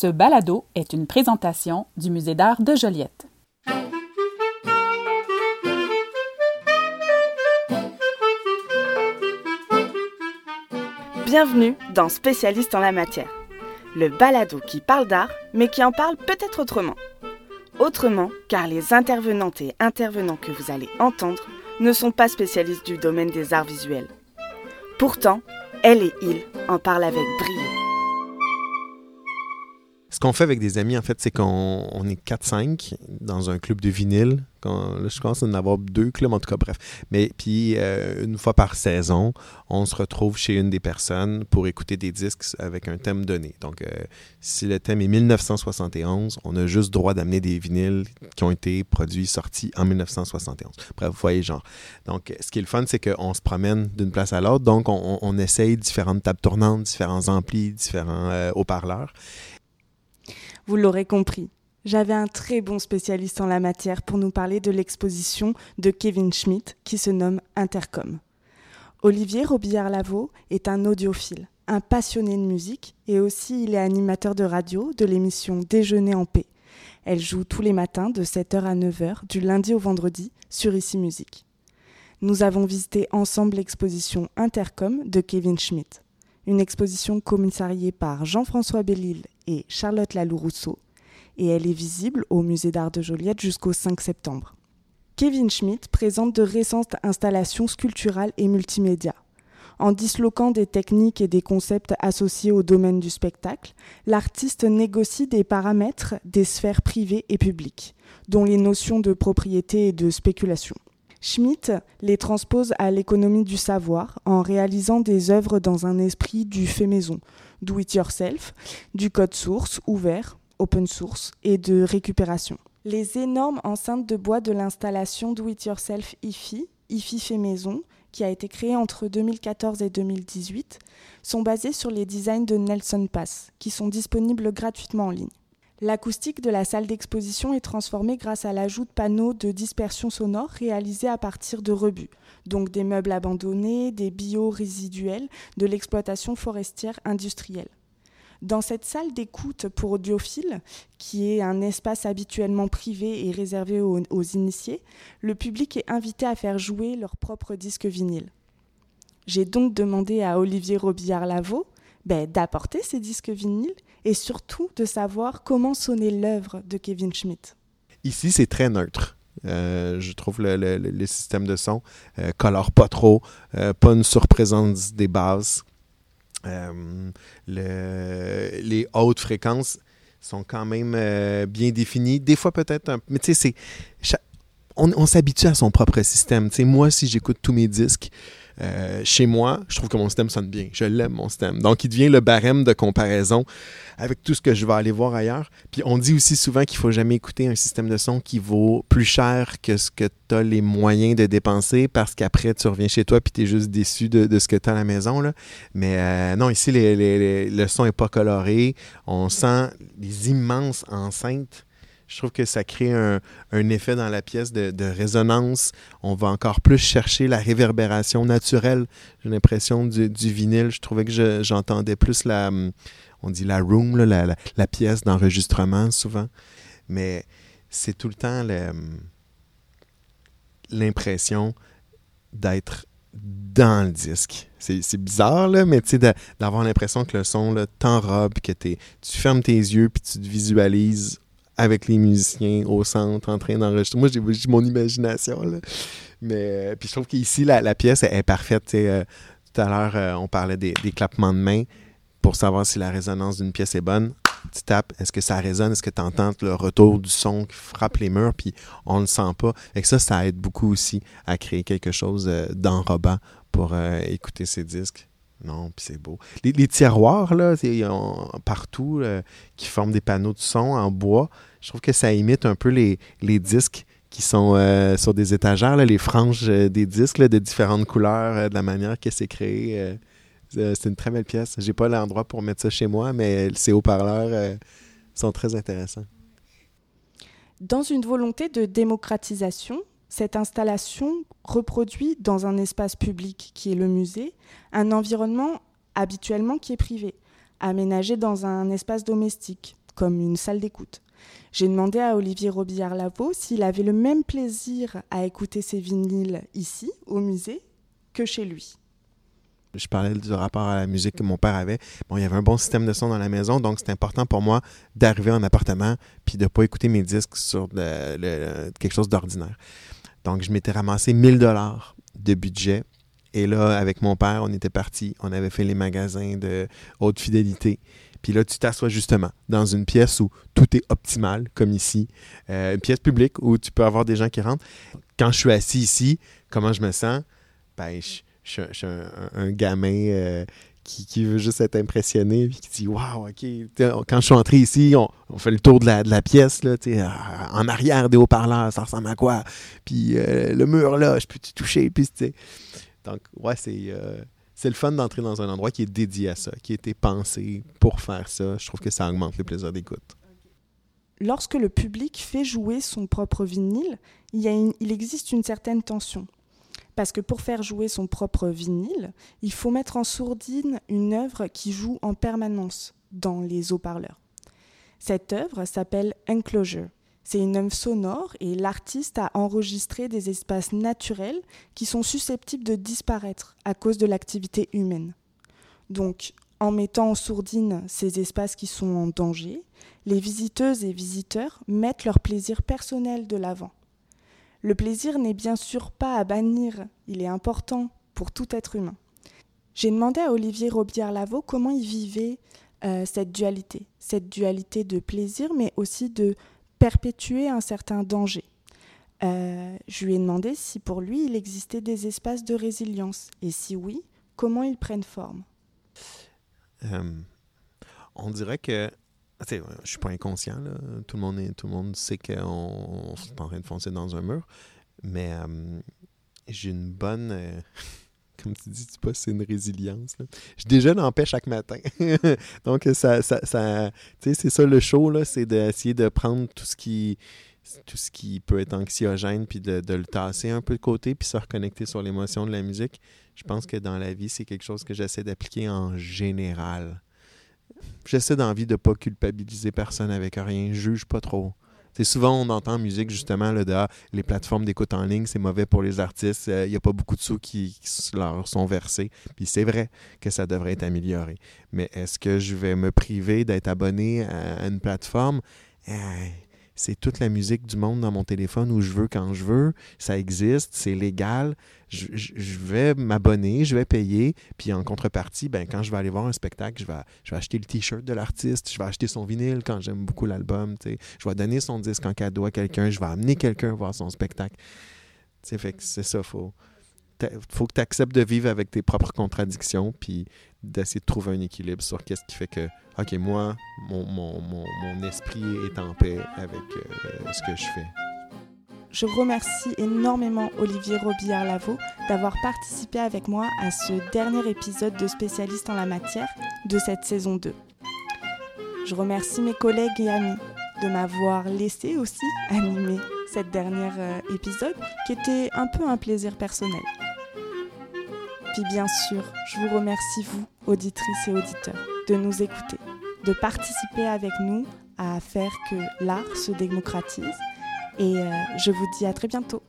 Ce balado est une présentation du Musée d'art de Joliette. Bienvenue dans Spécialiste en la matière, le balado qui parle d'art, mais qui en parle peut-être autrement. Autrement, car les intervenantes et intervenants que vous allez entendre ne sont pas spécialistes du domaine des arts visuels. Pourtant, elle et il en parlent avec brio. Ce qu'on fait avec des amis, en fait, c'est qu'on on est 4-5 dans un club de vinyle. Là, je pense en avoir deux clubs, en tout cas, bref. Mais puis, euh, une fois par saison, on se retrouve chez une des personnes pour écouter des disques avec un thème donné. Donc, euh, si le thème est 1971, on a juste droit d'amener des vinyles qui ont été produits, sortis en 1971. Bref, vous voyez, genre. Donc, ce qui est le fun, c'est qu'on se promène d'une place à l'autre. Donc, on, on, essaye différentes tables tournantes, différents amplis, différents euh, haut-parleurs. Vous l'aurez compris, j'avais un très bon spécialiste en la matière pour nous parler de l'exposition de Kevin Schmidt qui se nomme Intercom. Olivier Robillard-Lavaux est un audiophile, un passionné de musique et aussi il est animateur de radio de l'émission Déjeuner en paix. Elle joue tous les matins de 7h à 9h du lundi au vendredi sur Ici Musique. Nous avons visité ensemble l'exposition Intercom de Kevin Schmidt une exposition commissariée par Jean-François Bellil et Charlotte Lalou-Rousseau, et elle est visible au Musée d'art de Joliette jusqu'au 5 septembre. Kevin Schmidt présente de récentes installations sculpturales et multimédia. En disloquant des techniques et des concepts associés au domaine du spectacle, l'artiste négocie des paramètres des sphères privées et publiques, dont les notions de propriété et de spéculation. Schmitt les transpose à l'économie du savoir en réalisant des œuvres dans un esprit du fait maison, do it yourself, du code source ouvert, open source et de récupération. Les énormes enceintes de bois de l'installation do it yourself IFI, IFI fait maison, qui a été créée entre 2014 et 2018, sont basées sur les designs de Nelson Pass, qui sont disponibles gratuitement en ligne. L'acoustique de la salle d'exposition est transformée grâce à l'ajout de panneaux de dispersion sonore réalisés à partir de rebuts, donc des meubles abandonnés, des bio-résiduels de l'exploitation forestière industrielle. Dans cette salle d'écoute pour audiophiles, qui est un espace habituellement privé et réservé aux, initiés, le public est invité à faire jouer leur propre disque vinyle. J'ai donc demandé à Olivier Robillard-Lavaux ben, d'apporter ces disques vinyles et surtout de savoir comment sonnait l'œuvre de Kevin Schmidt. Ici, c'est très neutre. Euh, je trouve le, le, système de son euh, colore pas trop, euh, pas une surprésence des basses. Euh, le, les hautes fréquences sont quand même bien définies. Des fois, peut-être un. Mais tu sais, on, on s'habitue à son propre système. Moi, si j'écoute tous mes disques, euh, chez moi, je trouve que mon système sonne bien. Je l'aime, mon système. Donc, il devient le barème de comparaison avec tout ce que je vais aller voir ailleurs. Puis, on dit aussi souvent qu'il faut jamais écouter un système de son qui vaut plus cher que ce que tu as les moyens de dépenser parce qu'après, tu reviens chez toi puis tu es juste déçu de, ce que tu as à la maison. Mais euh, non, ici, le son n'est pas coloré. On sent les immenses enceintes je trouve que ça crée un, effet dans la pièce de, résonance. On va encore plus chercher la réverbération naturelle, j'ai l'impression, du, vinyle. Je trouvais que j'entendais je, plus la, on dit la room, la, pièce d'enregistrement souvent. Mais c'est tout le temps l'impression d'être dans le disque. C'est bizarre, mais tu sais, d'avoir l'impression que le son t'enrobe, que tu fermes tes yeux puis tu te visualises avec les musiciens au centre en train d'enregistrer. Moi, j'ai mon imagination. Là. Mais puis je trouve qu'ici, la, la, pièce est, parfaite. Euh, tout à l'heure, euh, on parlait des, clappements de mains pour savoir si la résonance d'une pièce est bonne. Tu tapes, est-ce que ça résonne? Est-ce que tu entends le retour du son qui frappe les murs? Puis on ne le sent pas. Et ça, ça aide beaucoup aussi à créer quelque chose euh, d'enrobant pour euh, écouter ces disques. Non, puis c'est beau. Les, tiroirs, là, partout, euh, qui forment des panneaux de son en bois, je trouve que ça imite un peu les, les disques qui sont euh, sur des étagères, là, les franges euh, des disques de différentes couleurs, de la manière que c'est créé. c'est une très belle pièce. J'ai pas l'endroit pour mettre ça chez moi, mais ces haut-parleurs sont très intéressants. Dans une volonté de démocratisation, cette installation reproduit dans un espace public qui est le musée un environnement habituellement qui est privé, aménagé dans un espace domestique, comme une salle d'écoute. J'ai demandé à Olivier Robillard-Lavaux s'il avait le même plaisir à écouter ses vinyles ici, au musée, que chez lui. Je parlais du rapport à la musique que mon père avait. Bon, il y avait un bon système de son dans la maison, donc c'était important pour moi d'arriver en appartement puis de ne pas écouter mes disques sur quelque chose d'ordinaire. Donc, je m'étais ramassé 1000 dollars de budget. Et là, avec mon père, on était parti. On avait fait les magasins de haute fidélité. Puis là, tu t'assois justement dans une pièce où tout est optimal, comme ici. Euh, une pièce publique où tu peux avoir des gens qui rentrent. Quand je suis assis ici, comment je me sens? Ben, je, je, suis un, gamin euh, qui, veut juste être impressionné puis qui dit Waouh, OK. Quand je suis entré ici, on, fait le tour de la, pièce, là, euh, en arrière des haut-parleurs, ça ressemble à quoi? Puis euh, le mur là, je peux te toucher? Puis Donc, ouais, c'est. c'est le fun d'entrer dans un endroit qui est dédié à ça, qui a été pensé pour faire ça. Je trouve que ça augmente le plaisir d'écoute. Lorsque le public fait jouer son propre vinyle, il existe une certaine tension. Parce que pour faire jouer son propre vinyle, il faut mettre en sourdine une œuvre qui joue en permanence dans les haut-parleurs. Cette œuvre s'appelle Enclosure. C'est une œuvre sonore et l'artiste a enregistré des espaces naturels qui sont susceptibles de disparaître à cause de l'activité humaine. Donc, en mettant en sourdine ces espaces qui sont en danger, les visiteuses et visiteurs mettent leur plaisir personnel de l'avant. Le plaisir n'est bien sûr pas à bannir, il est important pour tout être humain. J'ai demandé à Olivier Robillard-Lavaux comment il vivait euh, cette dualité, cette dualité de plaisir, mais aussi de perpétuer un certain danger. Euh, je lui ai demandé si pour lui il existait des espaces de résilience, et si oui, comment ils prennent forme. Euh, on dirait que je je suis pas inconscient. Tout, le monde tout le monde sait qu'on est en train de foncer dans un mur. Mais euh, j'ai une bonne. Euh, comme tu dis, tu pas, c'est une résilience. Je déjeune en paix chaque matin. Donc, ça, ça, ça c'est ça le show, c'est d'essayer de prendre tout ce qui tout ce qui peut être anxiogène, puis de, de, le tasser un peu de côté, puis se reconnecter sur l'émotion de la musique. Je pense que dans la vie, c'est quelque chose que j'essaie d'appliquer en général j'essaie d'envie de ne pas culpabiliser personne avec rien. Je juge pas trop. C'est souvent, on entend en musique, justement, là, de, ah, les plateformes d'écoute en ligne, c'est mauvais pour les artistes. Il euh, n'y a pas beaucoup de sous qui, leur sont versés. Puis c'est vrai que ça devrait être amélioré. Mais est-ce que je vais me priver d'être abonné à, une plateforme? Eh, c'est toute la musique du monde dans mon téléphone où je veux quand je veux. Ça existe, c'est légal. Je, vais m'abonner, je vais payer. Puis en contrepartie, ben, quand je vais aller voir un spectacle, je vais, acheter le t-shirt de l'artiste, je vais acheter son vinyle quand j'aime beaucoup l'album. Je vais donner son disque en cadeau à quelqu'un, je vais amener quelqu'un voir son spectacle. C'est ça, faut faut que tu acceptes de vivre avec tes propres contradictions, puis d'essayer de trouver un équilibre sur qu'est-ce qui fait que, OK, moi, mon, esprit est en paix avec euh, ce que je fais. Je remercie énormément Olivier Robillard-Lavaux d'avoir participé avec moi à ce dernier épisode de Spécialiste en la matière de cette saison 2. Je remercie mes collègues et amis de m'avoir laissé aussi animer cette dernière euh, épisode qui était un peu un plaisir personnel. Puis bien sûr, je vous remercie, vous, auditrices et auditeurs, de nous écouter, de participer avec nous à faire que l'art se démocratise. Et euh, je vous dis à très bientôt.